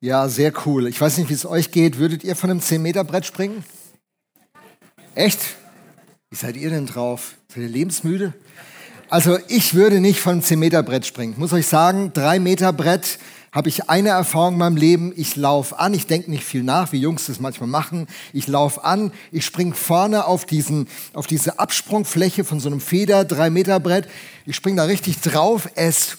Ja, sehr cool. Ich weiß nicht, wie es euch geht. Würdet ihr von einem 10-Meter-Brett springen? Echt? Wie seid ihr denn drauf? Seid ihr lebensmüde? Also ich würde nicht von einem 10-Meter-Brett springen. Ich muss euch sagen, 3-Meter-Brett habe ich eine Erfahrung in meinem Leben. Ich laufe an, ich denke nicht viel nach, wie Jungs das manchmal machen. Ich laufe an, ich springe vorne auf, diesen, auf diese Absprungfläche von so einem Feder, 3-Meter-Brett. Ich springe da richtig drauf. Es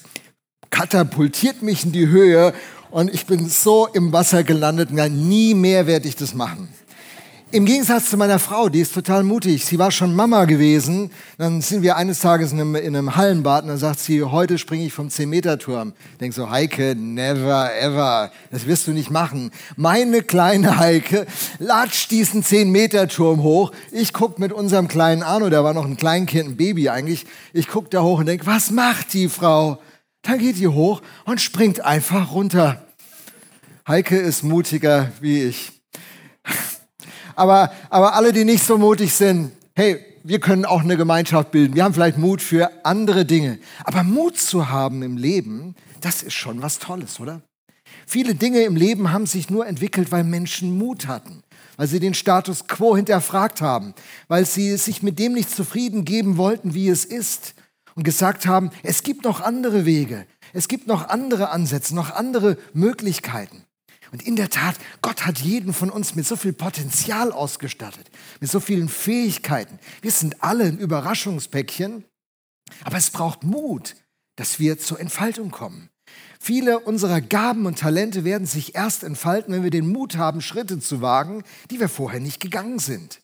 katapultiert mich in die Höhe und ich bin so im Wasser gelandet, na, nie mehr werde ich das machen. Im Gegensatz zu meiner Frau, die ist total mutig. Sie war schon Mama gewesen. Dann sind wir eines Tages in einem, in einem Hallenbad und dann sagt sie, heute springe ich vom 10-Meter-Turm. Denk so, Heike, never ever. Das wirst du nicht machen. Meine kleine Heike latscht diesen 10-Meter-Turm hoch. Ich guck mit unserem kleinen Arno, der war noch ein Kleinkind, ein Baby eigentlich. Ich guck da hoch und denk, was macht die Frau? Dann geht die hoch und springt einfach runter. Heike ist mutiger wie ich. Aber, aber alle, die nicht so mutig sind, hey, wir können auch eine Gemeinschaft bilden. Wir haben vielleicht Mut für andere Dinge. Aber Mut zu haben im Leben, das ist schon was Tolles, oder? Viele Dinge im Leben haben sich nur entwickelt, weil Menschen Mut hatten, weil sie den Status quo hinterfragt haben, weil sie sich mit dem nicht zufrieden geben wollten, wie es ist und gesagt haben, es gibt noch andere Wege, es gibt noch andere Ansätze, noch andere Möglichkeiten. Und in der Tat, Gott hat jeden von uns mit so viel Potenzial ausgestattet, mit so vielen Fähigkeiten. Wir sind alle ein Überraschungspäckchen, aber es braucht Mut, dass wir zur Entfaltung kommen. Viele unserer Gaben und Talente werden sich erst entfalten, wenn wir den Mut haben, Schritte zu wagen, die wir vorher nicht gegangen sind.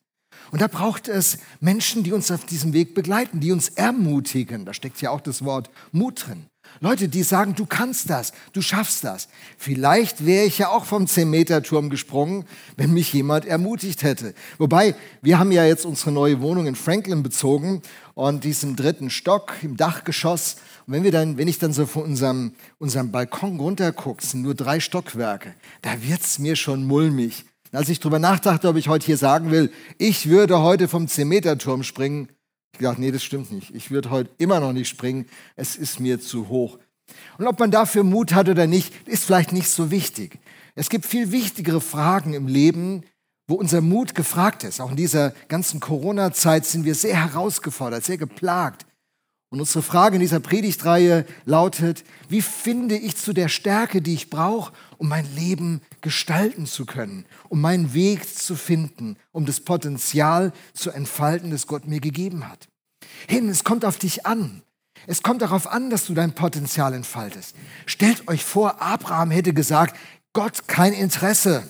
Und da braucht es Menschen, die uns auf diesem Weg begleiten, die uns ermutigen. Da steckt ja auch das Wort Mut drin. Leute, die sagen, du kannst das, du schaffst das. Vielleicht wäre ich ja auch vom 10-Meter-Turm gesprungen, wenn mich jemand ermutigt hätte. Wobei, wir haben ja jetzt unsere neue Wohnung in Franklin bezogen und diesen dritten Stock im Dachgeschoss. Und wenn, wir dann, wenn ich dann so von unserem, unserem Balkon runtergucke, sind nur drei Stockwerke, da wird's mir schon mulmig. Als ich darüber nachdachte, ob ich heute hier sagen will, ich würde heute vom 10-Meter-Turm springen, ich dachte, nee, das stimmt nicht. Ich würde heute immer noch nicht springen. Es ist mir zu hoch. Und ob man dafür Mut hat oder nicht, ist vielleicht nicht so wichtig. Es gibt viel wichtigere Fragen im Leben, wo unser Mut gefragt ist. Auch in dieser ganzen Corona-Zeit sind wir sehr herausgefordert, sehr geplagt. Und unsere Frage in dieser Predigtreihe lautet, wie finde ich zu der Stärke, die ich brauche, um mein Leben gestalten zu können, um meinen Weg zu finden, um das Potenzial zu entfalten, das Gott mir gegeben hat. Hin, es kommt auf dich an. Es kommt darauf an, dass du dein Potenzial entfaltest. Stellt euch vor, Abraham hätte gesagt, Gott kein Interesse.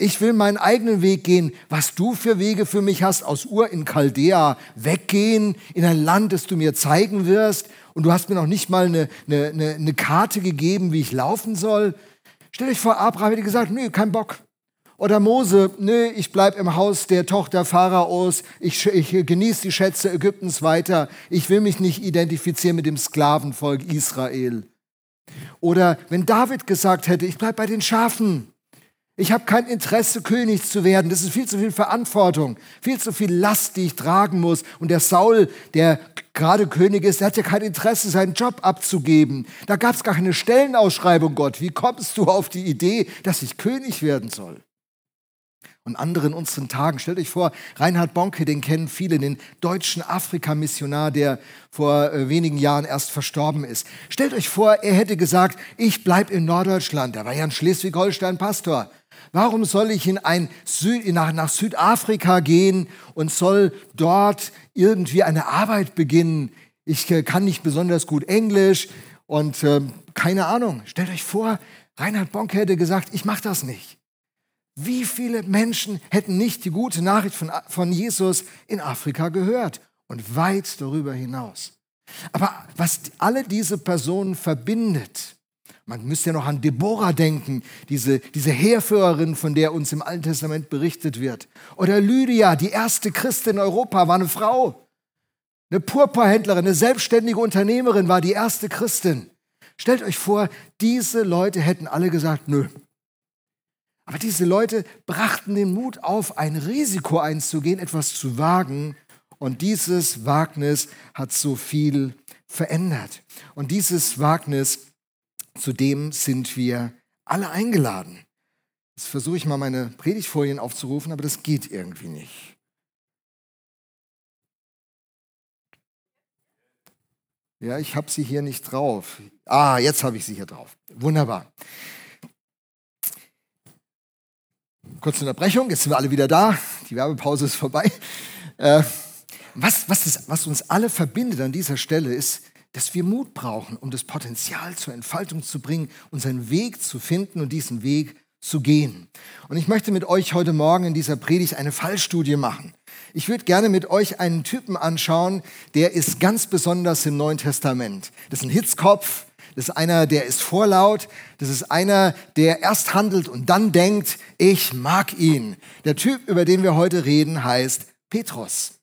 Ich will meinen eigenen Weg gehen. Was du für Wege für mich hast, aus Ur in Chaldea weggehen, in ein Land, das du mir zeigen wirst. Und du hast mir noch nicht mal eine, eine, eine Karte gegeben, wie ich laufen soll. Stell dich vor, Abraham hätte gesagt, nö, kein Bock. Oder Mose, nö, ich bleib im Haus der Tochter Pharaos, ich, ich genieße die Schätze Ägyptens weiter, ich will mich nicht identifizieren mit dem Sklavenvolk Israel. Oder wenn David gesagt hätte, ich bleib bei den Schafen, ich habe kein Interesse, König zu werden. Das ist viel zu viel Verantwortung, viel zu viel Last, die ich tragen muss. Und der Saul, der gerade König ist, der hat ja kein Interesse, seinen Job abzugeben. Da gab es gar keine Stellenausschreibung, Gott. Wie kommst du auf die Idee, dass ich König werden soll? Und andere in unseren Tagen, stellt euch vor, Reinhard Bonke, den kennen viele, den deutschen Afrika-Missionar, der vor äh, wenigen Jahren erst verstorben ist. Stellt euch vor, er hätte gesagt, ich bleibe in Norddeutschland. Er war ja in Schleswig-Holstein Pastor. Warum soll ich in ein Süd, nach, nach Südafrika gehen und soll dort irgendwie eine Arbeit beginnen? Ich äh, kann nicht besonders gut Englisch und äh, keine Ahnung. Stellt euch vor, Reinhard Bonk hätte gesagt, ich mache das nicht. Wie viele Menschen hätten nicht die gute Nachricht von, von Jesus in Afrika gehört und weit darüber hinaus? Aber was alle diese Personen verbindet, man müsste ja noch an Deborah denken, diese, diese Heerführerin, von der uns im Alten Testament berichtet wird. Oder Lydia, die erste Christin in Europa, war eine Frau. Eine Purpurhändlerin, eine selbstständige Unternehmerin war die erste Christin. Stellt euch vor, diese Leute hätten alle gesagt, nö. Aber diese Leute brachten den Mut auf, ein Risiko einzugehen, etwas zu wagen. Und dieses Wagnis hat so viel verändert. Und dieses Wagnis Zudem sind wir alle eingeladen. Jetzt versuche ich mal meine Predigtfolien aufzurufen, aber das geht irgendwie nicht. Ja, ich habe sie hier nicht drauf. Ah, jetzt habe ich sie hier drauf. Wunderbar. Kurze Unterbrechung, jetzt sind wir alle wieder da. Die Werbepause ist vorbei. Äh, was, was, das, was uns alle verbindet an dieser Stelle ist, dass wir Mut brauchen, um das Potenzial zur Entfaltung zu bringen, unseren Weg zu finden und diesen Weg zu gehen. Und ich möchte mit euch heute Morgen in dieser Predigt eine Fallstudie machen. Ich würde gerne mit euch einen Typen anschauen, der ist ganz besonders im Neuen Testament. Das ist ein Hitzkopf, das ist einer, der ist vorlaut, das ist einer, der erst handelt und dann denkt, ich mag ihn. Der Typ, über den wir heute reden, heißt Petrus.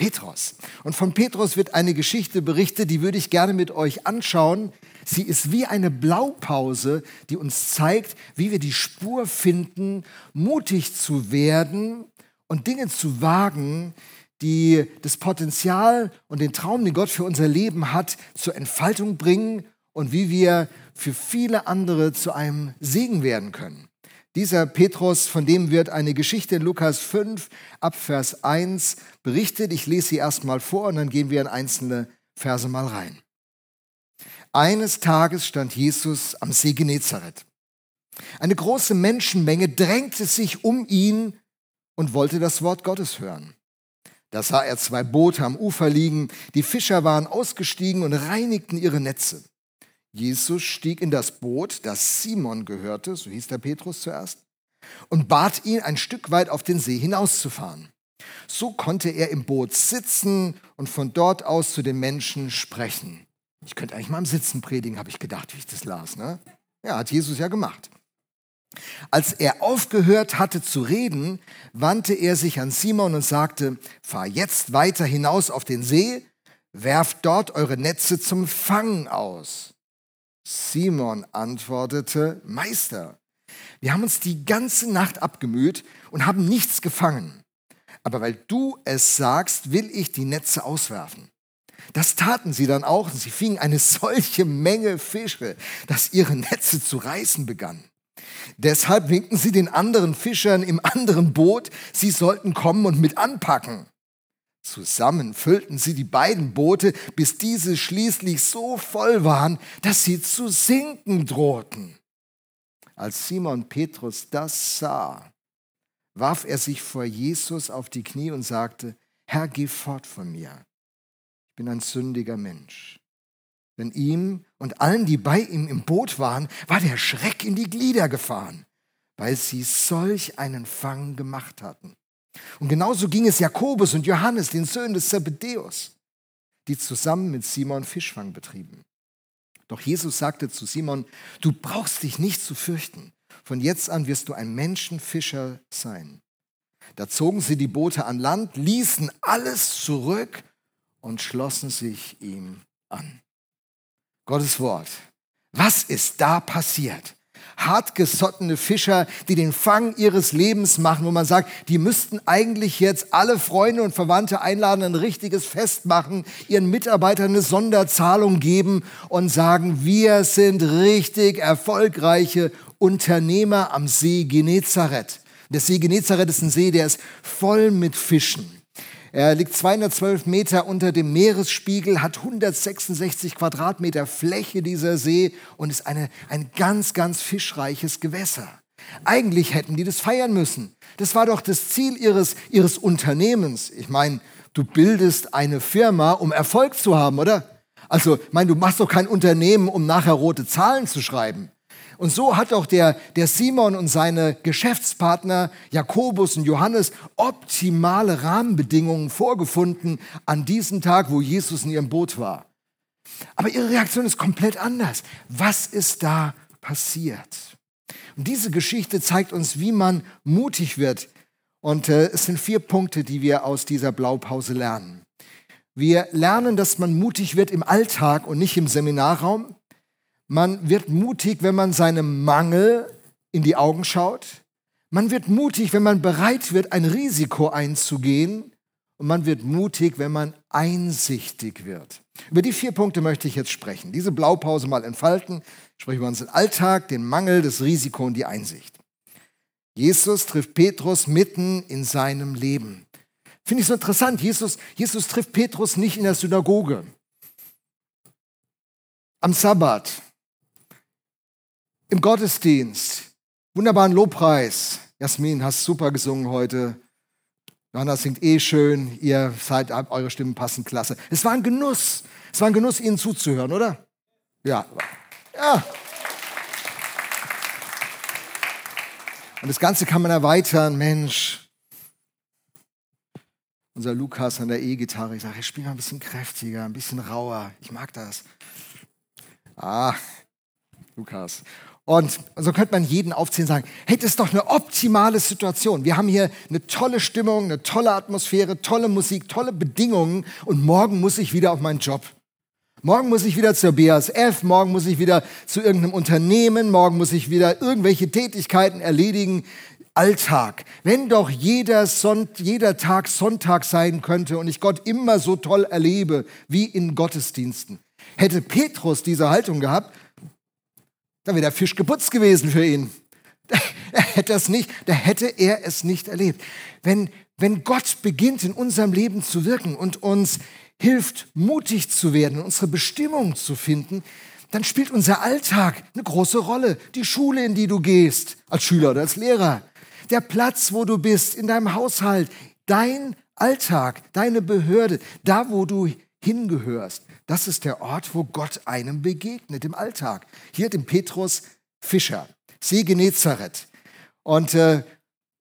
Petrus. Und von Petrus wird eine Geschichte berichtet, die würde ich gerne mit euch anschauen. Sie ist wie eine Blaupause, die uns zeigt, wie wir die Spur finden, mutig zu werden und Dinge zu wagen, die das Potenzial und den Traum, den Gott für unser Leben hat, zur Entfaltung bringen und wie wir für viele andere zu einem Segen werden können. Dieser Petrus, von dem wird eine Geschichte in Lukas 5 ab Vers 1 berichtet. Ich lese sie erstmal vor und dann gehen wir in einzelne Verse mal rein. Eines Tages stand Jesus am See Genezareth. Eine große Menschenmenge drängte sich um ihn und wollte das Wort Gottes hören. Da sah er zwei Boote am Ufer liegen, die Fischer waren ausgestiegen und reinigten ihre Netze. Jesus stieg in das Boot, das Simon gehörte, so hieß der Petrus zuerst, und bat ihn, ein Stück weit auf den See hinauszufahren. So konnte er im Boot sitzen und von dort aus zu den Menschen sprechen. Ich könnte eigentlich mal im Sitzen predigen, habe ich gedacht, wie ich das las. Ne? Ja, hat Jesus ja gemacht. Als er aufgehört hatte zu reden, wandte er sich an Simon und sagte, fahr jetzt weiter hinaus auf den See, werft dort eure Netze zum Fangen aus. Simon antwortete, Meister, wir haben uns die ganze Nacht abgemüht und haben nichts gefangen. Aber weil du es sagst, will ich die Netze auswerfen. Das taten sie dann auch und sie fingen eine solche Menge Fische, dass ihre Netze zu reißen begannen. Deshalb winkten sie den anderen Fischern im anderen Boot, sie sollten kommen und mit anpacken. Zusammen füllten sie die beiden Boote, bis diese schließlich so voll waren, dass sie zu sinken drohten. Als Simon Petrus das sah, warf er sich vor Jesus auf die Knie und sagte, Herr, geh fort von mir. Ich bin ein sündiger Mensch. Denn ihm und allen, die bei ihm im Boot waren, war der Schreck in die Glieder gefahren, weil sie solch einen Fang gemacht hatten. Und genauso ging es Jakobus und Johannes, den Söhnen des Zebedäus, die zusammen mit Simon Fischfang betrieben. Doch Jesus sagte zu Simon, du brauchst dich nicht zu fürchten. Von jetzt an wirst du ein Menschenfischer sein. Da zogen sie die Boote an Land, ließen alles zurück und schlossen sich ihm an. Gottes Wort. Was ist da passiert? Hartgesottene Fischer, die den Fang ihres Lebens machen, wo man sagt, die müssten eigentlich jetzt alle Freunde und Verwandte einladen, ein richtiges Fest machen, ihren Mitarbeitern eine Sonderzahlung geben und sagen, wir sind richtig erfolgreiche Unternehmer am See Genezareth. Der See Genezareth ist ein See, der ist voll mit Fischen. Er liegt 212 Meter unter dem Meeresspiegel, hat 166 Quadratmeter Fläche dieser See und ist eine, ein ganz, ganz fischreiches Gewässer. Eigentlich hätten die das feiern müssen. Das war doch das Ziel ihres, ihres Unternehmens. Ich meine, du bildest eine Firma, um Erfolg zu haben, oder? Also, ich meine, du machst doch kein Unternehmen, um nachher rote Zahlen zu schreiben. Und so hat auch der, der Simon und seine Geschäftspartner Jakobus und Johannes optimale Rahmenbedingungen vorgefunden an diesem Tag, wo Jesus in ihrem Boot war. Aber ihre Reaktion ist komplett anders. Was ist da passiert? Und diese Geschichte zeigt uns, wie man mutig wird. Und äh, es sind vier Punkte, die wir aus dieser Blaupause lernen. Wir lernen, dass man mutig wird im Alltag und nicht im Seminarraum. Man wird mutig, wenn man seinem Mangel in die Augen schaut. Man wird mutig, wenn man bereit wird, ein Risiko einzugehen. und man wird mutig, wenn man einsichtig wird. Über die vier Punkte möchte ich jetzt sprechen. Diese Blaupause mal entfalten. Ich spreche über unseren Alltag, den Mangel, das Risiko und die Einsicht. Jesus trifft Petrus mitten in seinem Leben. Finde ich so interessant. Jesus, Jesus trifft Petrus nicht in der Synagoge, am Sabbat, im Gottesdienst, wunderbaren Lobpreis. Jasmin, hast super gesungen heute. Johanna singt eh schön, ihr seid, eure Stimmen passen klasse. Es war ein Genuss. Es war ein Genuss, Ihnen zuzuhören, oder? Ja. Ja. Und das Ganze kann man erweitern. Mensch, unser Lukas an der E-Gitarre, ich sage, ich spiele mal ein bisschen kräftiger, ein bisschen rauer. Ich mag das. Ah, Lukas. Und so könnte man jeden aufzählen und sagen, hey, das ist doch eine optimale Situation. Wir haben hier eine tolle Stimmung, eine tolle Atmosphäre, tolle Musik, tolle Bedingungen und morgen muss ich wieder auf meinen Job. Morgen muss ich wieder zur BASF, morgen muss ich wieder zu irgendeinem Unternehmen, morgen muss ich wieder irgendwelche Tätigkeiten erledigen. Alltag. Wenn doch jeder, Son jeder Tag Sonntag sein könnte und ich Gott immer so toll erlebe wie in Gottesdiensten. Hätte Petrus diese Haltung gehabt, dann wäre der Fisch geputzt gewesen für ihn. Er hätte es nicht, da hätte er es nicht erlebt. Wenn, wenn Gott beginnt in unserem Leben zu wirken und uns hilft, mutig zu werden, unsere Bestimmung zu finden, dann spielt unser Alltag eine große Rolle. Die Schule, in die du gehst, als Schüler oder als Lehrer, der Platz, wo du bist, in deinem Haushalt, dein Alltag, deine Behörde, da, wo du hingehörst. Das ist der Ort, wo Gott einem begegnet im Alltag. Hier dem Petrus Fischer, See Genezareth. Und äh,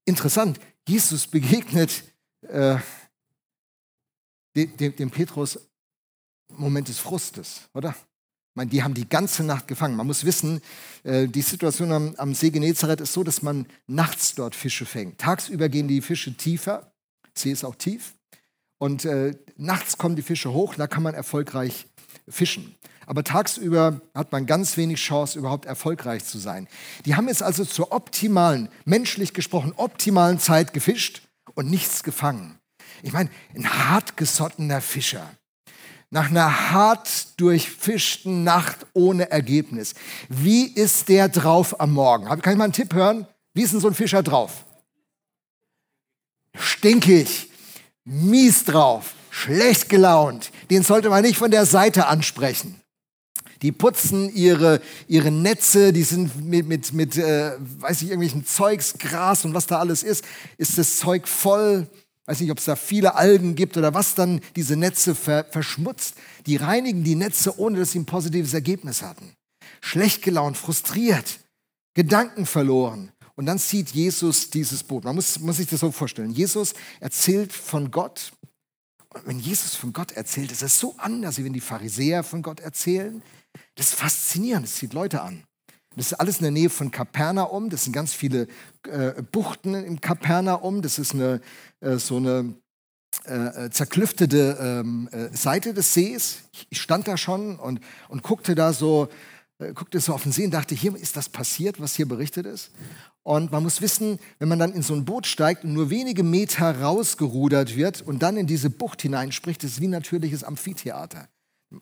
interessant, Jesus begegnet äh, dem, dem, dem Petrus Moment des Frustes, oder? Ich meine, die haben die ganze Nacht gefangen. Man muss wissen, äh, die Situation am, am See Genezareth ist so, dass man nachts dort Fische fängt. Tagsüber gehen die Fische tiefer, See ist auch tief. Und äh, nachts kommen die Fische hoch, da kann man erfolgreich fischen. Aber tagsüber hat man ganz wenig Chance, überhaupt erfolgreich zu sein. Die haben jetzt also zur optimalen, menschlich gesprochen, optimalen Zeit gefischt und nichts gefangen. Ich meine, ein hartgesottener Fischer, nach einer hart durchfischten Nacht ohne Ergebnis. Wie ist der drauf am Morgen? Kann ich mal einen Tipp hören? Wie ist denn so ein Fischer drauf? Stinkig, mies drauf, schlecht gelaunt. Den sollte man nicht von der Seite ansprechen. Die putzen ihre, ihre Netze, die sind mit, mit, mit äh, weiß ich, irgendwelchen Zeugs, Gras und was da alles ist, ist das Zeug voll. Weiß nicht, ob es da viele Algen gibt oder was dann diese Netze ver verschmutzt. Die reinigen die Netze, ohne dass sie ein positives Ergebnis hatten. Schlecht gelaunt, frustriert, Gedanken verloren. Und dann sieht Jesus dieses Boot. Man muss, muss sich das so vorstellen. Jesus erzählt von Gott. Und wenn Jesus von Gott erzählt, ist es so anders, wie wenn die Pharisäer von Gott erzählen. Das ist faszinierend, das zieht Leute an. Das ist alles in der Nähe von Kapernaum. Das sind ganz viele äh, Buchten im Kapernaum. Das ist eine, äh, so eine äh, äh zerklüftete ähm, äh, Seite des Sees. Ich stand da schon und, und guckte da so, äh, guckte so auf den See und dachte, hier ist das passiert, was hier berichtet ist. Und man muss wissen, wenn man dann in so ein Boot steigt und nur wenige Meter rausgerudert wird und dann in diese Bucht hineinspricht, ist es wie natürliches Amphitheater.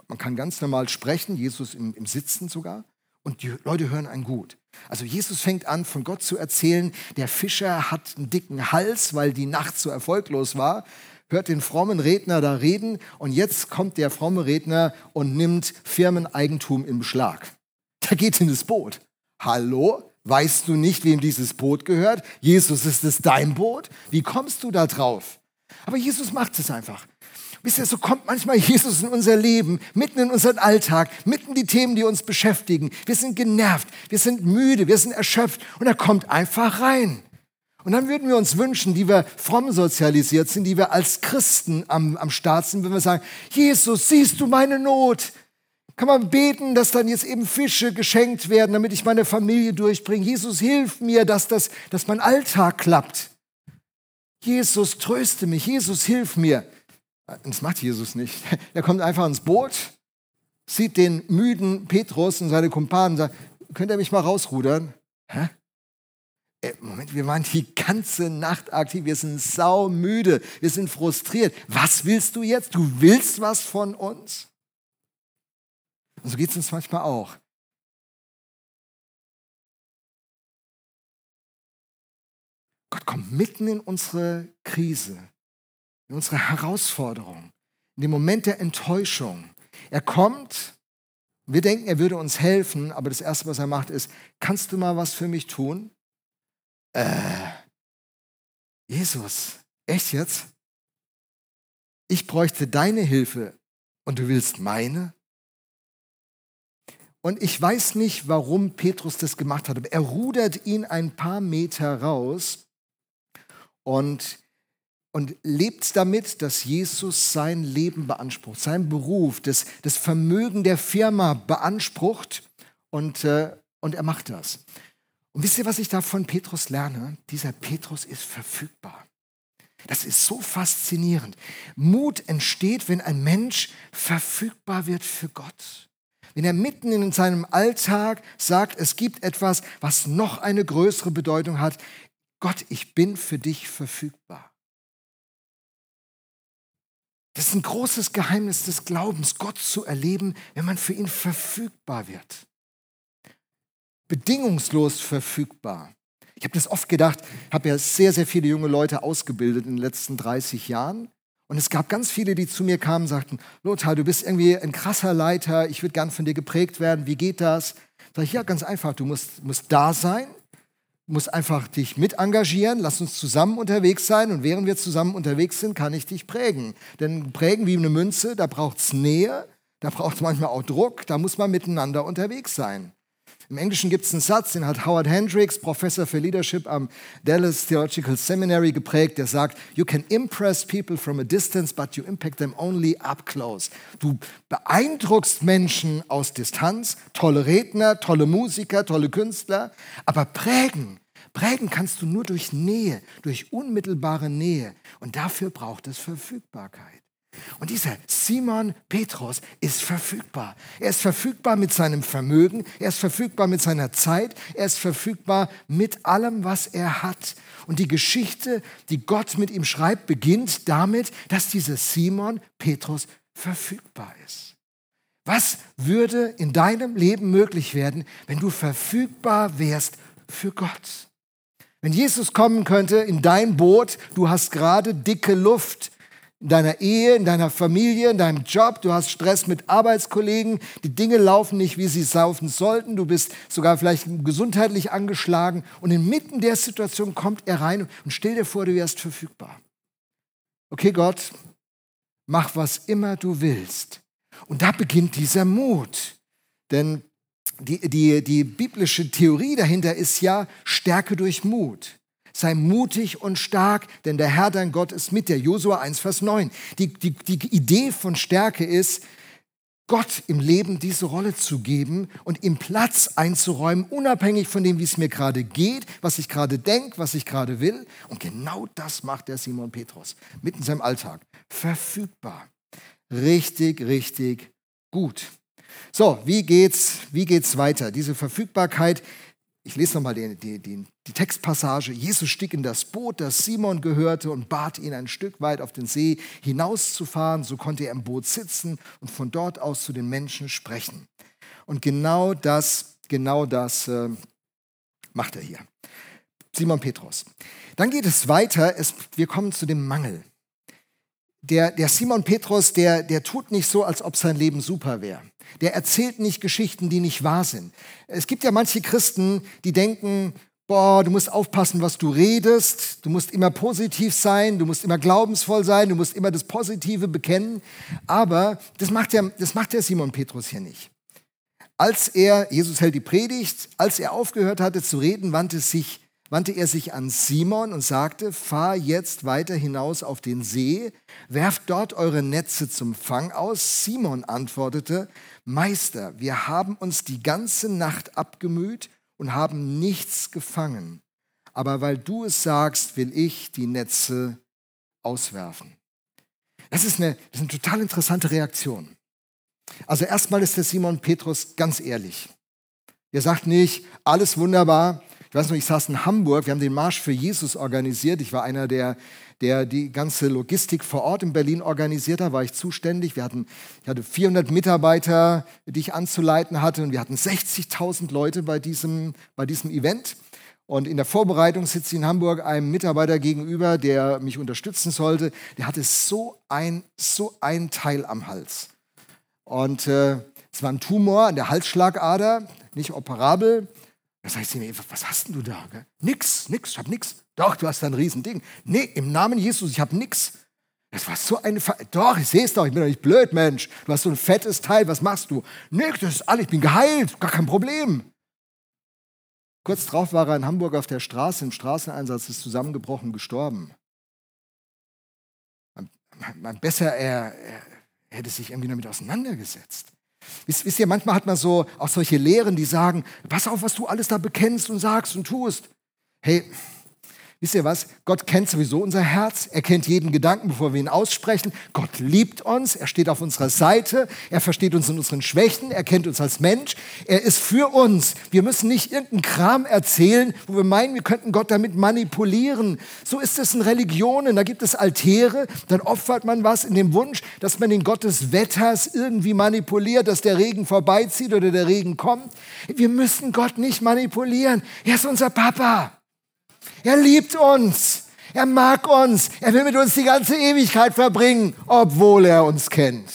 Man kann ganz normal sprechen, Jesus im, im Sitzen sogar, und die Leute hören einen gut. Also Jesus fängt an, von Gott zu erzählen, der Fischer hat einen dicken Hals, weil die Nacht so erfolglos war, hört den frommen Redner da reden und jetzt kommt der fromme Redner und nimmt Firmeneigentum in Beschlag. Der geht in das Boot. Hallo? Weißt du nicht, wem dieses Boot gehört? Jesus, ist es dein Boot? Wie kommst du da drauf? Aber Jesus macht es einfach. Wisst ihr, so kommt manchmal Jesus in unser Leben, mitten in unseren Alltag, mitten in die Themen, die uns beschäftigen. Wir sind genervt, wir sind müde, wir sind erschöpft und er kommt einfach rein. Und dann würden wir uns wünschen, die wir fromm sozialisiert sind, die wir als Christen am, am Start sind, wenn wir sagen, Jesus, siehst du meine Not? Kann man beten, dass dann jetzt eben Fische geschenkt werden, damit ich meine Familie durchbringe. Jesus, hilf mir, dass, das, dass mein Alltag klappt. Jesus, tröste mich. Jesus, hilf mir. Das macht Jesus nicht. Er kommt einfach ins Boot, sieht den müden Petrus und seine Kumpanen und sagt, könnt ihr mich mal rausrudern? Hä? äh, Moment, wir waren die ganze Nacht aktiv, wir sind saumüde, wir sind frustriert. Was willst du jetzt? Du willst was von uns? Und so geht es uns manchmal auch. Gott kommt mitten in unsere Krise, in unsere Herausforderung, in den Moment der Enttäuschung. Er kommt, wir denken, er würde uns helfen, aber das Erste, was er macht, ist, kannst du mal was für mich tun? Äh, Jesus, echt jetzt? Ich bräuchte deine Hilfe und du willst meine? Und ich weiß nicht, warum Petrus das gemacht hat, er rudert ihn ein paar Meter raus und, und lebt damit, dass Jesus sein Leben beansprucht, sein Beruf, das, das Vermögen der Firma beansprucht und, äh, und er macht das. Und wisst ihr, was ich da von Petrus lerne? Dieser Petrus ist verfügbar. Das ist so faszinierend. Mut entsteht, wenn ein Mensch verfügbar wird für Gott. Wenn er mitten in seinem Alltag sagt, es gibt etwas, was noch eine größere Bedeutung hat. Gott, ich bin für dich verfügbar. Das ist ein großes Geheimnis des Glaubens, Gott zu erleben, wenn man für ihn verfügbar wird. Bedingungslos verfügbar. Ich habe das oft gedacht, habe ja sehr, sehr viele junge Leute ausgebildet in den letzten 30 Jahren. Und es gab ganz viele, die zu mir kamen und sagten, Lothar, du bist irgendwie ein krasser Leiter, ich würde gern von dir geprägt werden, wie geht das? Sag ich, ja, ganz einfach, du musst, musst da sein, musst einfach dich mit engagieren, lass uns zusammen unterwegs sein und während wir zusammen unterwegs sind, kann ich dich prägen. Denn prägen wie eine Münze, da braucht es Nähe, da braucht es manchmal auch Druck, da muss man miteinander unterwegs sein. Im Englischen gibt es einen Satz, den hat Howard Hendricks, Professor für Leadership am Dallas Theological Seminary geprägt, der sagt, you can impress people from a distance, but you impact them only up close. Du beeindruckst Menschen aus Distanz, tolle Redner, tolle Musiker, tolle Künstler, aber prägen, prägen kannst du nur durch Nähe, durch unmittelbare Nähe. Und dafür braucht es Verfügbarkeit. Und dieser Simon Petrus ist verfügbar. Er ist verfügbar mit seinem Vermögen, er ist verfügbar mit seiner Zeit, er ist verfügbar mit allem, was er hat. Und die Geschichte, die Gott mit ihm schreibt, beginnt damit, dass dieser Simon Petrus verfügbar ist. Was würde in deinem Leben möglich werden, wenn du verfügbar wärst für Gott? Wenn Jesus kommen könnte in dein Boot, du hast gerade dicke Luft, in deiner Ehe, in deiner Familie, in deinem Job, du hast Stress mit Arbeitskollegen, die Dinge laufen nicht, wie sie laufen sollten, du bist sogar vielleicht gesundheitlich angeschlagen und inmitten der Situation kommt er rein und stell dir vor, du wärst verfügbar. Okay, Gott, mach was immer du willst. Und da beginnt dieser Mut. Denn die, die, die biblische Theorie dahinter ist ja Stärke durch Mut. Sei mutig und stark, denn der Herr dein Gott ist mit dir. Josua 1, Vers 9. Die, die, die Idee von Stärke ist, Gott im Leben diese Rolle zu geben und ihm Platz einzuräumen, unabhängig von dem, wie es mir gerade geht, was ich gerade denke, was ich gerade will. Und genau das macht der Simon Petrus mitten in seinem Alltag. Verfügbar. Richtig, richtig gut. So, wie geht's, wie geht's weiter? Diese Verfügbarkeit ich lese nochmal die, die, die, die Textpassage. Jesus stieg in das Boot, das Simon gehörte, und bat ihn ein Stück weit auf den See hinauszufahren. So konnte er im Boot sitzen und von dort aus zu den Menschen sprechen. Und genau das, genau das äh, macht er hier. Simon Petrus. Dann geht es weiter. Es, wir kommen zu dem Mangel. Der, der Simon Petrus, der, der tut nicht so, als ob sein Leben super wäre. Der erzählt nicht Geschichten, die nicht wahr sind. Es gibt ja manche Christen, die denken, boah, du musst aufpassen, was du redest, du musst immer positiv sein, du musst immer glaubensvoll sein, du musst immer das Positive bekennen. Aber das macht der, das macht der Simon Petrus hier nicht. Als er, Jesus hält die Predigt, als er aufgehört hatte zu reden, wandte, sich, wandte er sich an Simon und sagte, fahr jetzt weiter hinaus auf den See, werft dort eure Netze zum Fang aus. Simon antwortete, Meister, wir haben uns die ganze Nacht abgemüht und haben nichts gefangen. Aber weil du es sagst, will ich die Netze auswerfen. Das ist eine, das ist eine total interessante Reaktion. Also erstmal ist der Simon Petrus ganz ehrlich. Er sagt nicht, alles wunderbar, Ich weiß noch, ich saß in Hamburg, wir haben den Marsch für Jesus organisiert. Ich war einer der, der die ganze Logistik vor Ort in Berlin organisiert hat, war ich zuständig. Wir hatten, ich hatte 400 Mitarbeiter, die ich anzuleiten hatte und wir hatten 60.000 Leute bei diesem, bei diesem Event. Und in der Vorbereitung sitzt in Hamburg einem Mitarbeiter gegenüber, der mich unterstützen sollte. Der hatte so ein, so ein Teil am Hals. Und äh, es war ein Tumor an der Halsschlagader, nicht operabel. Da sag ich zu was hast denn du da? Gell? Nix, nix, ich hab nix. Doch, du hast da ein Riesending. Nee, im Namen Jesus, ich hab nix. Das war so eine. Ver doch, ich sehe es doch, ich bin doch nicht blöd, Mensch. Du hast so ein fettes Teil, was machst du? Nix, das ist alles, ich bin geheilt, gar kein Problem. Kurz darauf war er in Hamburg auf der Straße, im Straßeneinsatz, ist zusammengebrochen, gestorben. Man, besser, er, er, hätte sich irgendwie damit auseinandergesetzt. Wisst, wisst ihr, manchmal hat man so auch solche Lehren, die sagen, pass auf, was du alles da bekennst und sagst und tust. Hey, Wisst ihr was? Gott kennt sowieso unser Herz. Er kennt jeden Gedanken, bevor wir ihn aussprechen. Gott liebt uns. Er steht auf unserer Seite. Er versteht uns in unseren Schwächen. Er kennt uns als Mensch. Er ist für uns. Wir müssen nicht irgendeinen Kram erzählen, wo wir meinen, wir könnten Gott damit manipulieren. So ist es in Religionen. Da gibt es Altäre. Dann opfert man was in dem Wunsch, dass man den Gott des Wetters irgendwie manipuliert, dass der Regen vorbeizieht oder der Regen kommt. Wir müssen Gott nicht manipulieren. Er ist unser Papa. Er liebt uns. Er mag uns. Er will mit uns die ganze Ewigkeit verbringen, obwohl er uns kennt.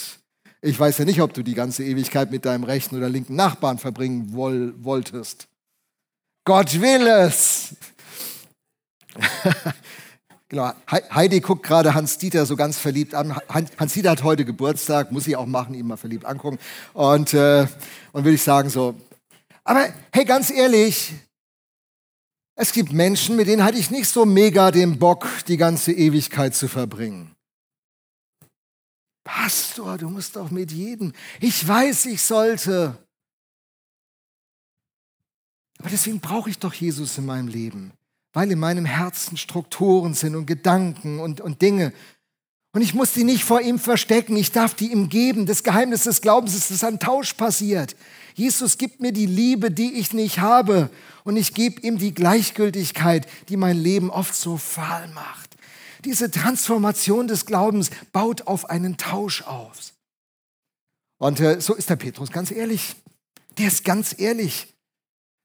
Ich weiß ja nicht, ob du die ganze Ewigkeit mit deinem rechten oder linken Nachbarn verbringen woll wolltest. Gott will es. genau. Heidi guckt gerade Hans-Dieter so ganz verliebt an. Hans-Dieter hat heute Geburtstag, muss ich auch machen, ihn mal verliebt angucken. Und, äh, und will ich sagen so, aber hey, ganz ehrlich, es gibt Menschen, mit denen hatte ich nicht so mega den Bock, die ganze Ewigkeit zu verbringen. Pastor, du musst doch mit jedem. Ich weiß, ich sollte. Aber deswegen brauche ich doch Jesus in meinem Leben, weil in meinem Herzen Strukturen sind und Gedanken und, und Dinge. Und ich muss die nicht vor ihm verstecken, ich darf die ihm geben. Das Geheimnis des Glaubens ist, dass ein Tausch passiert. Jesus gibt mir die Liebe, die ich nicht habe. Und ich gebe ihm die Gleichgültigkeit, die mein Leben oft so fahl macht. Diese Transformation des Glaubens baut auf einen Tausch auf. Und äh, so ist der Petrus ganz ehrlich. Der ist ganz ehrlich.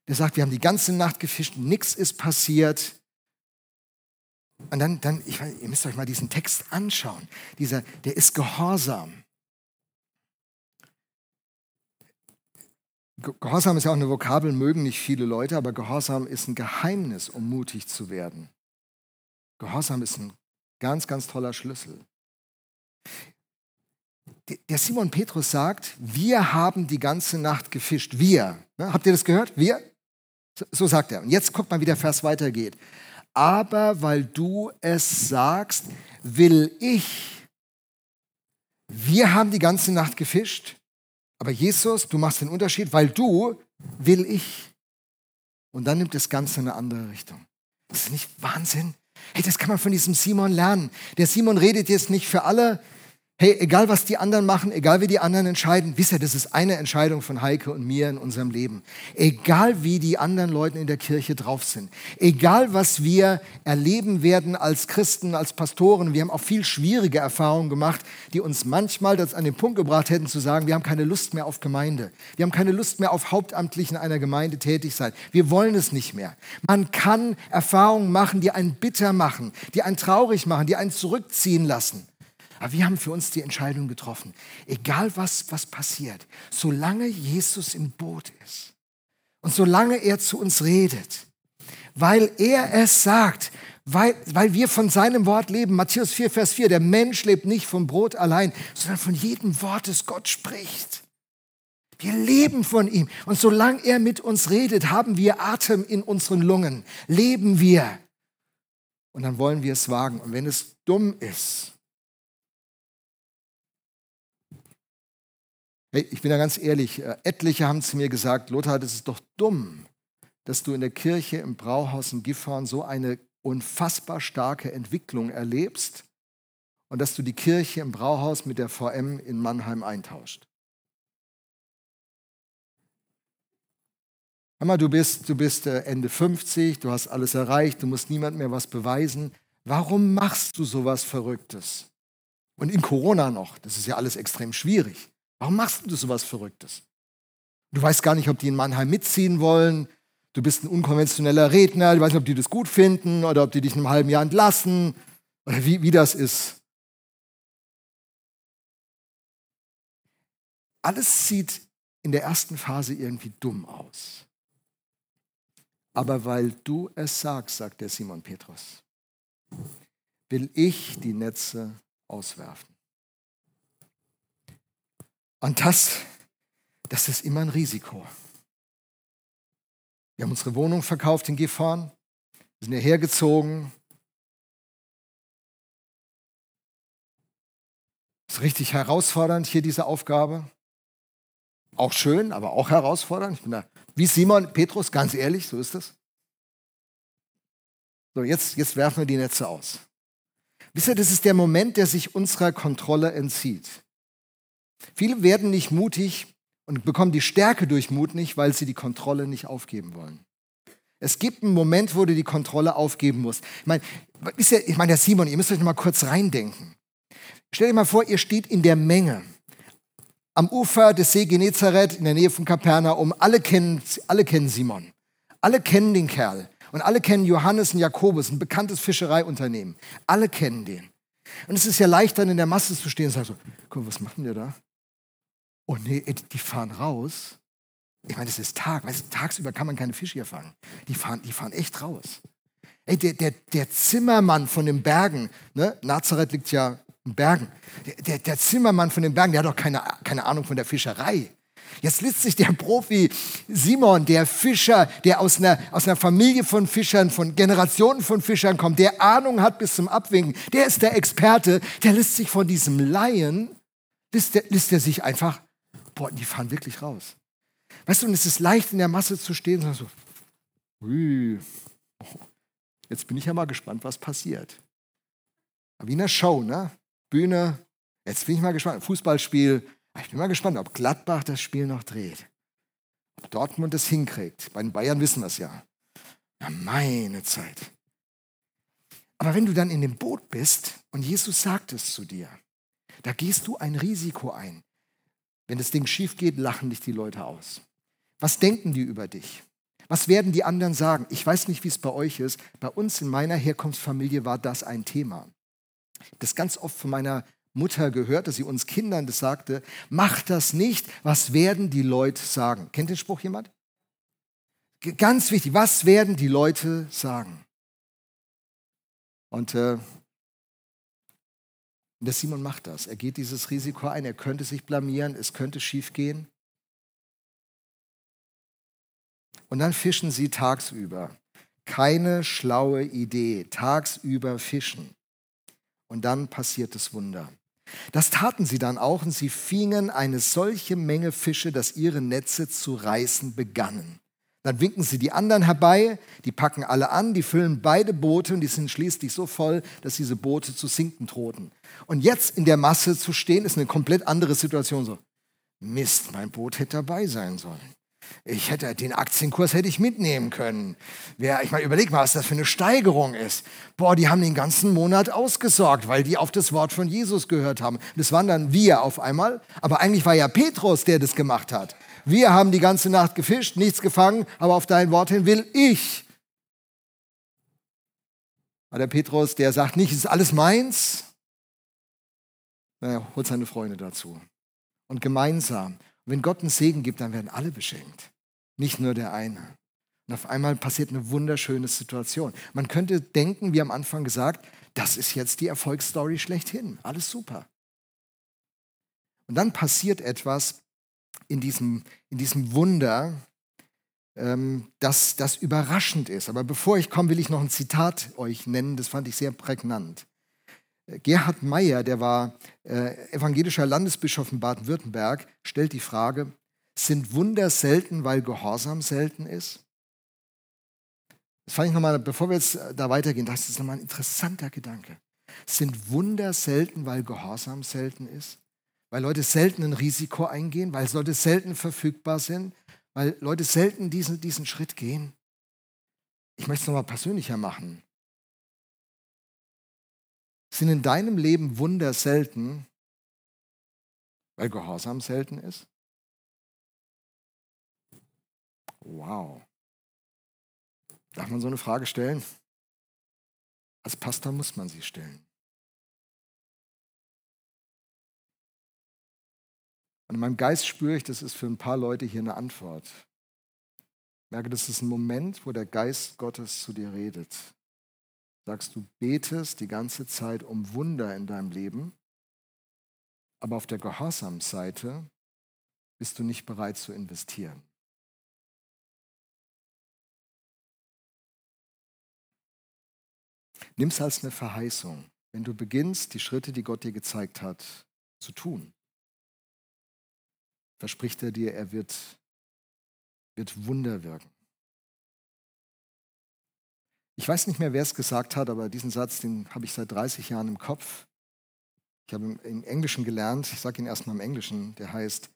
Der sagt, wir haben die ganze Nacht gefischt, nichts ist passiert. Und dann, dann ich, ihr müsst euch mal diesen Text anschauen. Dieser, der ist gehorsam. Gehorsam ist ja auch eine Vokabel, mögen nicht viele Leute, aber Gehorsam ist ein Geheimnis, um mutig zu werden. Gehorsam ist ein ganz, ganz toller Schlüssel. Der Simon Petrus sagt, wir haben die ganze Nacht gefischt. Wir. Ne? Habt ihr das gehört? Wir? So sagt er. Und jetzt guckt mal, wie der Vers weitergeht. Aber weil du es sagst, will ich. Wir haben die ganze Nacht gefischt aber Jesus, du machst den Unterschied, weil du will ich. Und dann nimmt das Ganze eine andere Richtung. Das ist nicht Wahnsinn? Hey, das kann man von diesem Simon lernen. Der Simon redet jetzt nicht für alle, Hey, egal was die anderen machen, egal wie die anderen entscheiden, wisst ihr, das ist eine Entscheidung von Heike und mir in unserem Leben. Egal wie die anderen Leute in der Kirche drauf sind, egal was wir erleben werden als Christen, als Pastoren, wir haben auch viel schwierige Erfahrungen gemacht, die uns manchmal das an den Punkt gebracht hätten zu sagen, wir haben keine Lust mehr auf Gemeinde. Wir haben keine Lust mehr auf hauptamtlich in einer Gemeinde tätig sein. Wir wollen es nicht mehr. Man kann Erfahrungen machen, die einen bitter machen, die einen traurig machen, die einen zurückziehen lassen. Aber wir haben für uns die Entscheidung getroffen, egal was, was passiert, solange Jesus im Boot ist und solange er zu uns redet, weil er es sagt, weil, weil wir von seinem Wort leben. Matthäus 4, Vers 4, der Mensch lebt nicht vom Brot allein, sondern von jedem Wort, das Gott spricht. Wir leben von ihm. Und solange er mit uns redet, haben wir Atem in unseren Lungen. Leben wir. Und dann wollen wir es wagen. Und wenn es dumm ist, Hey, ich bin da ganz ehrlich, äh, etliche haben zu mir gesagt, Lothar, das ist doch dumm, dass du in der Kirche im Brauhaus in Gifhorn so eine unfassbar starke Entwicklung erlebst und dass du die Kirche im Brauhaus mit der VM in Mannheim eintauscht. Hör du bist, du bist äh, Ende 50, du hast alles erreicht, du musst niemand mehr was beweisen. Warum machst du sowas Verrücktes? Und in Corona noch, das ist ja alles extrem schwierig. Warum machst du sowas Verrücktes? Du weißt gar nicht, ob die in Mannheim mitziehen wollen. Du bist ein unkonventioneller Redner. Du weißt nicht, ob die das gut finden oder ob die dich in einem halben Jahr entlassen oder wie, wie das ist. Alles sieht in der ersten Phase irgendwie dumm aus. Aber weil du es sagst, sagt der Simon Petrus, will ich die Netze auswerfen. Und das, das ist immer ein Risiko. Wir haben unsere Wohnung verkauft in Gifhorn, wir sind hierher gezogen. Ist richtig herausfordernd hier diese Aufgabe. Auch schön, aber auch herausfordernd. Ich bin da wie Simon Petrus, ganz ehrlich, so ist es. So, jetzt, jetzt werfen wir die Netze aus. Wisst ihr, das ist der Moment, der sich unserer Kontrolle entzieht. Viele werden nicht mutig und bekommen die Stärke durch Mut nicht, weil sie die Kontrolle nicht aufgeben wollen. Es gibt einen Moment, wo du die Kontrolle aufgeben musst. Ich meine, ich meine, Herr Simon, ihr müsst euch noch mal kurz reindenken. Stell dir mal vor, ihr steht in der Menge am Ufer des See Genezareth in der Nähe von Kapernaum. Alle kennen, alle kennen Simon. Alle kennen den Kerl. Und alle kennen Johannes und Jakobus, ein bekanntes Fischereiunternehmen. Alle kennen den. Und es ist ja leicht, dann in der Masse zu stehen und zu sagen, so, guck, was machen wir da? Oh nee, die fahren raus. Ich meine, es ist Tag. Weißt tagsüber kann man keine Fische hier fangen. Die fahren, die fahren echt raus. Ey, der, der, der Zimmermann von den Bergen, ne? Nazareth liegt ja in Bergen. Der, der, der Zimmermann von den Bergen, der hat doch keine, keine Ahnung von der Fischerei. Jetzt lässt sich der Profi Simon, der Fischer, der aus einer, aus einer Familie von Fischern, von Generationen von Fischern kommt, der Ahnung hat bis zum Abwinken, der ist der Experte, der lässt sich von diesem Laien, lässt er, lässt er sich einfach, boah, die fahren wirklich raus. Weißt du, und es ist leicht in der Masse zu stehen und so, ui, jetzt bin ich ja mal gespannt, was passiert. Wie in der Show, ne? Bühne, jetzt bin ich mal gespannt, Fußballspiel, ich bin mal gespannt, ob Gladbach das Spiel noch dreht. Ob Dortmund es hinkriegt. Bei den Bayern wissen wir es ja. Ja, meine Zeit. Aber wenn du dann in dem Boot bist und Jesus sagt es zu dir, da gehst du ein Risiko ein. Wenn das Ding schief geht, lachen dich die Leute aus. Was denken die über dich? Was werden die anderen sagen? Ich weiß nicht, wie es bei euch ist. Bei uns in meiner Herkunftsfamilie war das ein Thema. Das ganz oft von meiner Mutter gehört, dass sie uns Kindern das sagte, mach das nicht, was werden die Leute sagen? Kennt den Spruch jemand? Ganz wichtig, was werden die Leute sagen? Und äh, der Simon macht das. Er geht dieses Risiko ein, er könnte sich blamieren, es könnte schiefgehen. Und dann fischen sie tagsüber. Keine schlaue Idee, tagsüber fischen. Und dann passiert das Wunder. Das taten sie dann auch und sie fingen eine solche Menge Fische, dass ihre Netze zu reißen begannen. Dann winken sie die anderen herbei, die packen alle an, die füllen beide Boote und die sind schließlich so voll, dass diese Boote zu sinken drohten. Und jetzt in der Masse zu stehen, ist eine komplett andere Situation. So, Mist, mein Boot hätte dabei sein sollen. Ich hätte den Aktienkurs hätte ich mitnehmen können. Wer, ich meine, überleg mal, was das für eine Steigerung ist. Boah, die haben den ganzen Monat ausgesorgt, weil die auf das Wort von Jesus gehört haben. Das waren dann wir auf einmal. Aber eigentlich war ja Petrus, der das gemacht hat. Wir haben die ganze Nacht gefischt, nichts gefangen, aber auf dein Wort hin will ich. Aber der Petrus, der sagt nicht, es ist alles meins. Er holt seine Freunde dazu. Und gemeinsam wenn Gott einen Segen gibt, dann werden alle beschenkt, nicht nur der eine. Und auf einmal passiert eine wunderschöne Situation. Man könnte denken, wie am Anfang gesagt, das ist jetzt die Erfolgsstory schlechthin. Alles super. Und dann passiert etwas in diesem, in diesem Wunder, ähm, das, das überraschend ist. Aber bevor ich komme, will ich noch ein Zitat euch nennen, das fand ich sehr prägnant. Gerhard Meyer, der war äh, evangelischer Landesbischof in Baden-Württemberg, stellt die Frage, sind Wunder selten, weil Gehorsam selten ist? Das fand ich nochmal, bevor wir jetzt da weitergehen, das ist nochmal ein interessanter Gedanke. Sind Wunder selten, weil Gehorsam selten ist? Weil Leute selten ein Risiko eingehen, weil Leute selten verfügbar sind, weil Leute selten diesen, diesen Schritt gehen. Ich möchte es nochmal persönlicher machen. Sind in deinem Leben Wunder selten, weil Gehorsam selten ist? Wow. Darf man so eine Frage stellen? Als Pastor muss man sie stellen. Und in meinem Geist spüre ich, das ist für ein paar Leute hier eine Antwort. Ich merke, das ist ein Moment, wo der Geist Gottes zu dir redet. Sagst du, betest die ganze Zeit um Wunder in deinem Leben, aber auf der Gehorsamseite bist du nicht bereit zu investieren. Nimm es als eine Verheißung, wenn du beginnst, die Schritte, die Gott dir gezeigt hat, zu tun verspricht er dir, er wird, wird Wunder wirken. Ich weiß nicht mehr, wer es gesagt hat, aber diesen Satz, den habe ich seit 30 Jahren im Kopf. Ich habe im Englischen gelernt, ich sage ihn erstmal im Englischen, der heißt,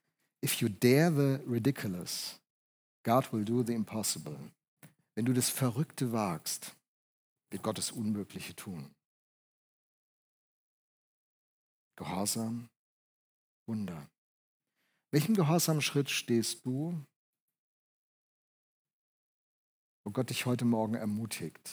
If you dare the ridiculous, God will do the impossible. Wenn du das Verrückte wagst, wird Gott das Unmögliche tun. Gehorsam, Wunder. Welchem Gehorsamschritt stehst du, wo Gott dich heute Morgen ermutigt?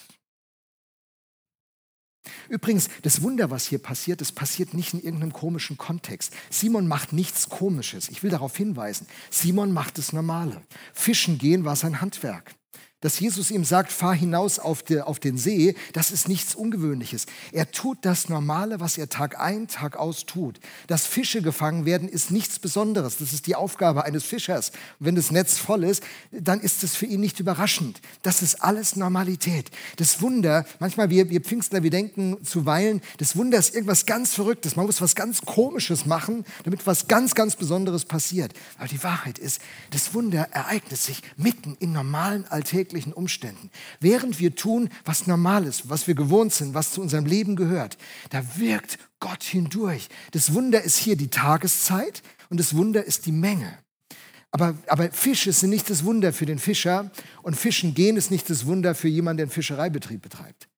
Übrigens, das Wunder, was hier passiert, das passiert nicht in irgendeinem komischen Kontext. Simon macht nichts Komisches. Ich will darauf hinweisen. Simon macht das Normale. Fischen gehen war sein Handwerk dass Jesus ihm sagt, fahr hinaus auf, de, auf, den See, das ist nichts Ungewöhnliches. Er tut das Normale, was er Tag ein, Tag aus tut. Dass Fische gefangen werden, ist nichts Besonderes. Das ist die Aufgabe eines Fischers. Und wenn das Netz voll ist, dann ist es für ihn nicht überraschend. Das ist alles Normalität. Das Wunder, manchmal wir, wir Pfingstler, wir denken zuweilen, das Wunder ist irgendwas ganz Verrücktes. Man muss was ganz Komisches machen, damit was ganz, ganz Besonderes passiert. Aber die Wahrheit ist, das Wunder ereignet sich mitten in normalen alltäglichen alltäglichen Umständen. Während wir tun, was normal ist, was wir gewohnt sind, was zu unserem Leben gehört, da wirkt Gott hindurch. Das Wunder ist hier die Tageszeit und das Wunder ist die Menge. Aber, aber Fische sind nicht das Wunder für den Fischer und Fischen gehen ist nicht das Wunder für jemanden, der einen Fischereibetrieb betreibt.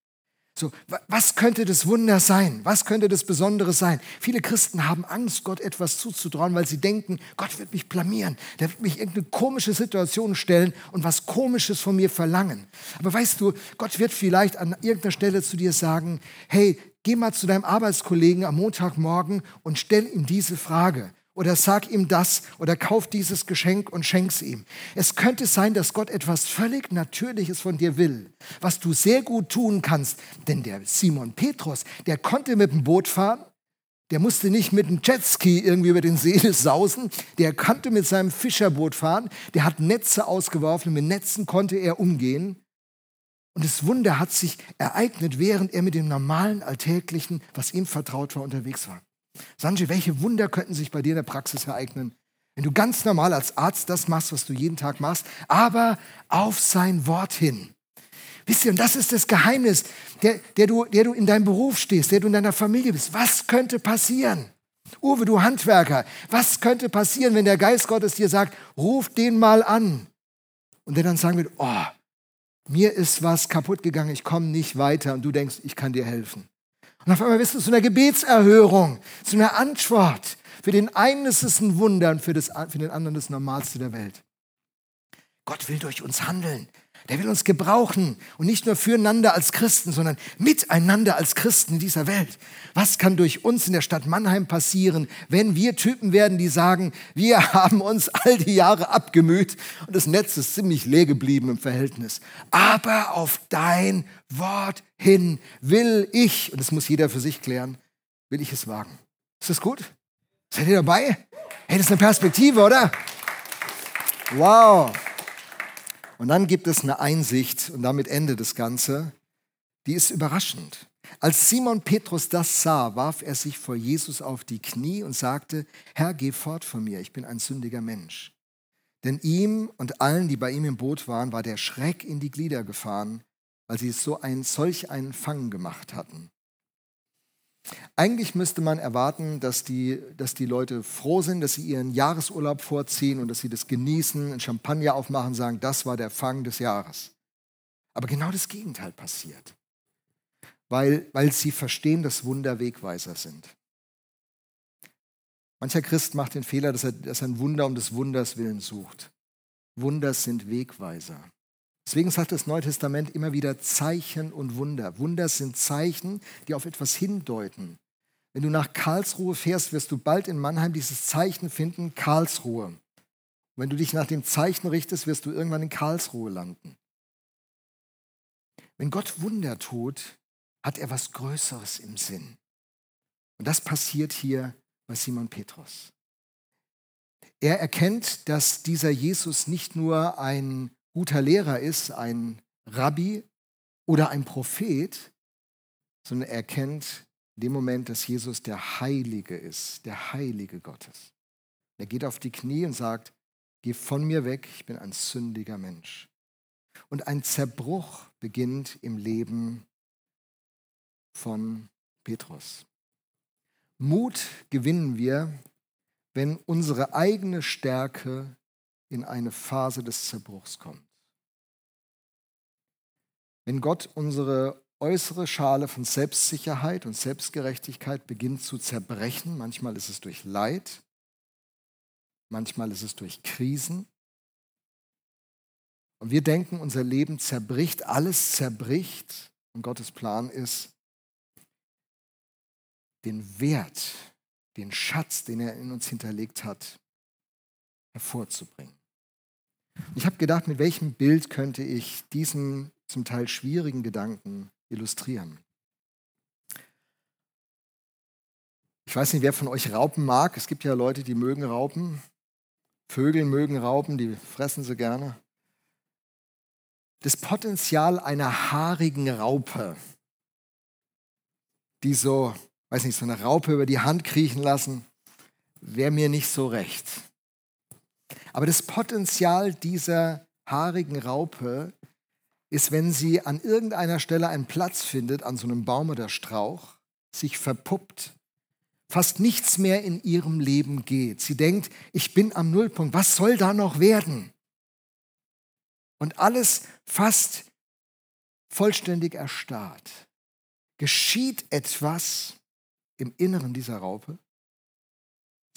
So, was könnte das Wunder sein? Was könnte das Besondere sein? Viele Christen haben Angst, Gott etwas zuzutrauen, weil sie denken, Gott wird mich blamieren. Der wird mich in irgendeine komische Situation stellen und was Komisches von mir verlangen. Aber weißt du, Gott wird vielleicht an irgendeiner Stelle zu dir sagen, hey, geh mal zu deinem Arbeitskollegen am Montagmorgen und stell ihm diese Frage oder sag ihm das oder kauf dieses Geschenk und schenk's ihm. Es könnte sein, dass Gott etwas völlig Natürliches von dir will, was du sehr gut tun kannst. Denn der Simon Petrus, der konnte mit dem Boot fahren, der musste nicht mit dem Jetski irgendwie über den See sausen, der konnte mit seinem Fischerboot fahren, der hat Netze ausgeworfen mit Netzen konnte er umgehen. Und das Wunder hat sich ereignet, während er mit dem normalen, alltäglichen, was ihm vertraut war, unterwegs war. Sanjay, welche Wunder könnten sich bei dir in der Praxis ereignen, wenn du ganz normal als Arzt das machst, was du jeden Tag machst, aber auf sein Wort hin. Wisst ihr, und das ist das Geheimnis, der, der, du, der du in deinem Beruf stehst, der du in deiner Familie bist. Was könnte passieren? Uwe, du Handwerker, was könnte passieren, wenn der Geist Gottes dir sagt, ruf den mal an? Und der dann sagen wird, oh, mir ist was kaputt gegangen, ich komme nicht weiter und du denkst, ich kann dir helfen. Und auf einmal wirst du zu einer Gebetserhörung, zu einer Antwort. Für den einen ist es ein Wunder und für, das, für den anderen das Normalste der Welt. Gott will durch uns handeln. Der will uns gebrauchen und nicht nur füreinander als Christen, sondern miteinander als Christen in dieser Welt. Was kann durch uns in der Stadt Mannheim passieren, wenn wir Typen werden, die sagen, wir haben uns all die Jahre abgemüht und das Netz ist ziemlich leer geblieben im Verhältnis. Aber auf dein Wort hin will ich, und das muss jeder für sich klären, will ich es wagen. Ist das gut? Seid ihr dabei? Hey, das ist eine Perspektive, oder? Wow. Und dann gibt es eine Einsicht, und damit endet das Ganze, die ist überraschend. Als Simon Petrus das sah, warf er sich vor Jesus auf die Knie und sagte, Herr, geh fort von mir, ich bin ein sündiger Mensch. Denn ihm und allen, die bei ihm im Boot waren, war der Schreck in die Glieder gefahren, weil sie so ein, solch einen Fang gemacht hatten. Eigentlich müsste man erwarten, dass die, dass die Leute froh sind, dass sie ihren Jahresurlaub vorziehen und dass sie das genießen, ein Champagner aufmachen, sagen, das war der Fang des Jahres. Aber genau das Gegenteil passiert, weil, weil sie verstehen, dass Wunder Wegweiser sind. Mancher Christ macht den Fehler, dass er, dass er ein Wunder um des Wunders willen sucht. Wunder sind Wegweiser. Deswegen sagt das Neue Testament immer wieder Zeichen und Wunder. Wunder sind Zeichen, die auf etwas hindeuten. Wenn du nach Karlsruhe fährst, wirst du bald in Mannheim dieses Zeichen finden, Karlsruhe. Und wenn du dich nach dem Zeichen richtest, wirst du irgendwann in Karlsruhe landen. Wenn Gott Wunder tut, hat er was Größeres im Sinn. Und das passiert hier bei Simon Petrus. Er erkennt, dass dieser Jesus nicht nur ein guter Lehrer ist, ein Rabbi oder ein Prophet, sondern er erkennt in dem Moment, dass Jesus der Heilige ist, der Heilige Gottes. Er geht auf die Knie und sagt, geh von mir weg, ich bin ein sündiger Mensch. Und ein Zerbruch beginnt im Leben von Petrus. Mut gewinnen wir, wenn unsere eigene Stärke in eine Phase des Zerbruchs kommt. Wenn Gott unsere äußere Schale von Selbstsicherheit und Selbstgerechtigkeit beginnt zu zerbrechen, manchmal ist es durch Leid, manchmal ist es durch Krisen, und wir denken, unser Leben zerbricht, alles zerbricht, und Gottes Plan ist, den Wert, den Schatz, den er in uns hinterlegt hat, hervorzubringen. Ich habe gedacht, mit welchem Bild könnte ich diesen zum Teil schwierigen Gedanken illustrieren. Ich weiß nicht, wer von euch Raupen mag. Es gibt ja Leute, die mögen Raupen. Vögel mögen Raupen, die fressen sie gerne. Das Potenzial einer haarigen Raupe, die so weiß nicht, so eine Raupe über die Hand kriechen lassen, wäre mir nicht so recht. Aber das Potenzial dieser haarigen Raupe ist, wenn sie an irgendeiner Stelle einen Platz findet, an so einem Baum oder Strauch, sich verpuppt, fast nichts mehr in ihrem Leben geht. Sie denkt, ich bin am Nullpunkt, was soll da noch werden? Und alles fast vollständig erstarrt. Geschieht etwas, im Inneren dieser Raupe.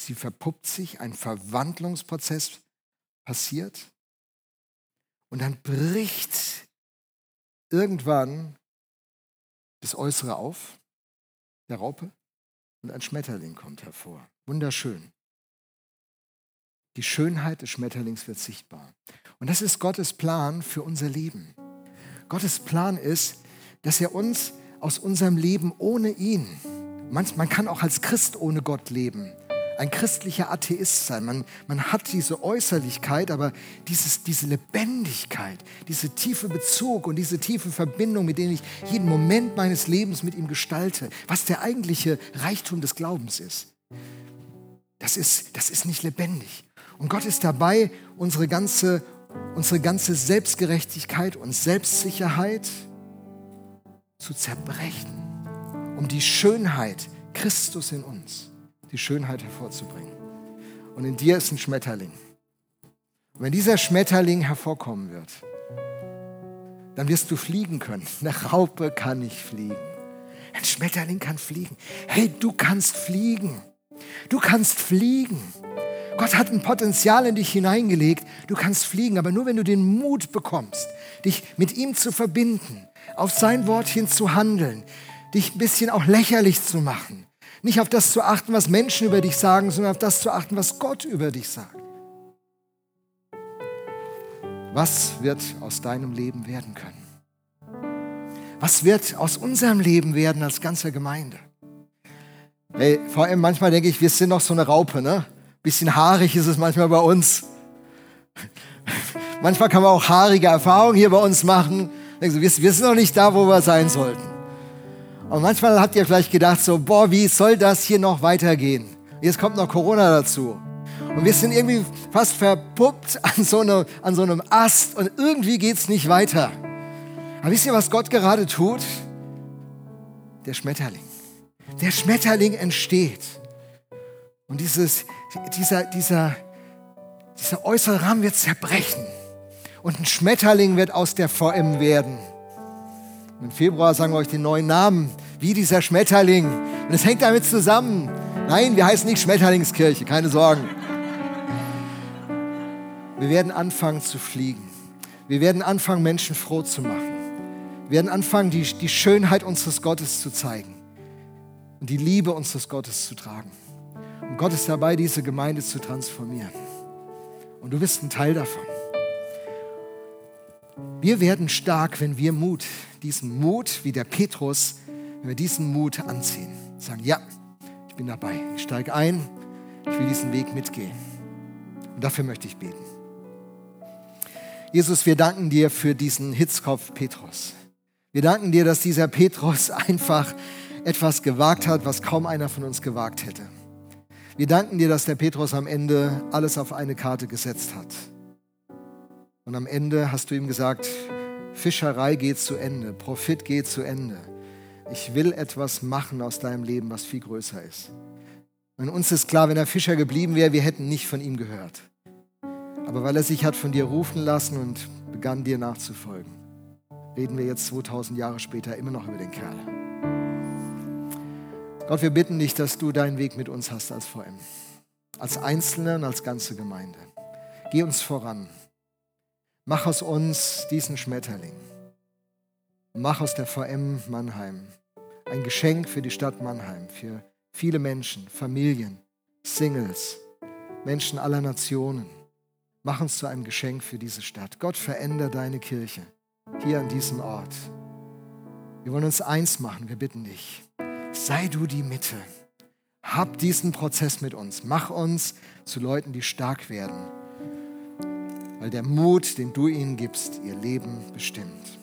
Sie verpuppt sich, ein Verwandlungsprozess passiert und dann bricht irgendwann das Äußere auf, der Raupe, und ein Schmetterling kommt hervor. Wunderschön. Die Schönheit des Schmetterlings wird sichtbar. Und das ist Gottes Plan für unser Leben. Gottes Plan ist, dass er uns aus unserem Leben ohne ihn, man kann auch als Christ ohne Gott leben. Ein christlicher Atheist sein. Man, man hat diese Äußerlichkeit, aber dieses, diese Lebendigkeit, diese tiefe Bezug und diese tiefe Verbindung, mit denen ich jeden Moment meines Lebens mit ihm gestalte, was der eigentliche Reichtum des Glaubens ist. Das ist, das ist nicht lebendig. Und Gott ist dabei, unsere ganze, unsere ganze Selbstgerechtigkeit und Selbstsicherheit zu zerbrechen um die Schönheit Christus in uns, die Schönheit hervorzubringen. Und in dir ist ein Schmetterling. Und wenn dieser Schmetterling hervorkommen wird, dann wirst du fliegen können. Eine Raupe kann nicht fliegen. Ein Schmetterling kann fliegen. Hey, du kannst fliegen. Du kannst fliegen. Gott hat ein Potenzial in dich hineingelegt. Du kannst fliegen, aber nur wenn du den Mut bekommst, dich mit ihm zu verbinden, auf sein Wort hin zu handeln, dich ein bisschen auch lächerlich zu machen. Nicht auf das zu achten, was Menschen über dich sagen, sondern auf das zu achten, was Gott über dich sagt. Was wird aus deinem Leben werden können? Was wird aus unserem Leben werden als ganzer Gemeinde? Hey, vor allem manchmal denke ich, wir sind noch so eine Raupe, ne? Bisschen haarig ist es manchmal bei uns. manchmal kann man auch haarige Erfahrungen hier bei uns machen. Wir sind noch nicht da, wo wir sein sollten. Und manchmal habt ihr vielleicht gedacht, so, boah, wie soll das hier noch weitergehen? Jetzt kommt noch Corona dazu. Und wir sind irgendwie fast verpuppt an so, eine, an so einem Ast und irgendwie geht es nicht weiter. Aber wisst ihr, was Gott gerade tut? Der Schmetterling. der Schmetterling entsteht. Und dieses, dieser, dieser, dieser äußere Rahmen wird zerbrechen. Und ein Schmetterling wird aus der VM werden. Und Im Februar sagen wir euch den neuen Namen, wie dieser Schmetterling. Und es hängt damit zusammen. Nein, wir heißen nicht Schmetterlingskirche, keine Sorgen. Wir werden anfangen zu fliegen. Wir werden anfangen, Menschen froh zu machen. Wir werden anfangen, die, die Schönheit unseres Gottes zu zeigen und die Liebe unseres Gottes zu tragen. Und Gott ist dabei, diese Gemeinde zu transformieren. Und du bist ein Teil davon. Wir werden stark, wenn wir Mut, diesen Mut, wie der Petrus, wenn wir diesen Mut anziehen. Sagen, ja, ich bin dabei. Ich steige ein. Ich will diesen Weg mitgehen. Und dafür möchte ich beten. Jesus, wir danken dir für diesen Hitzkopf Petrus. Wir danken dir, dass dieser Petrus einfach etwas gewagt hat, was kaum einer von uns gewagt hätte. Wir danken dir, dass der Petrus am Ende alles auf eine Karte gesetzt hat. Und am Ende hast du ihm gesagt, Fischerei geht zu Ende, Profit geht zu Ende. Ich will etwas machen aus deinem Leben, was viel größer ist. Und uns ist klar, wenn er Fischer geblieben wäre, wir hätten nicht von ihm gehört. Aber weil er sich hat von dir rufen lassen und begann dir nachzufolgen, reden wir jetzt 2000 Jahre später immer noch über den Kerl. Gott, wir bitten dich, dass du deinen Weg mit uns hast als VM, als Einzelne und als ganze Gemeinde. Geh uns voran. Mach aus uns diesen Schmetterling. Mach aus der VM Mannheim ein Geschenk für die Stadt Mannheim, für viele Menschen, Familien, Singles, Menschen aller Nationen. Mach uns zu einem Geschenk für diese Stadt. Gott, verändere deine Kirche hier an diesem Ort. Wir wollen uns eins machen, wir bitten dich. Sei du die Mitte. Hab diesen Prozess mit uns. Mach uns zu Leuten, die stark werden. Weil der Mut, den du ihnen gibst, ihr Leben bestimmt.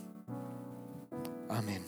Amen.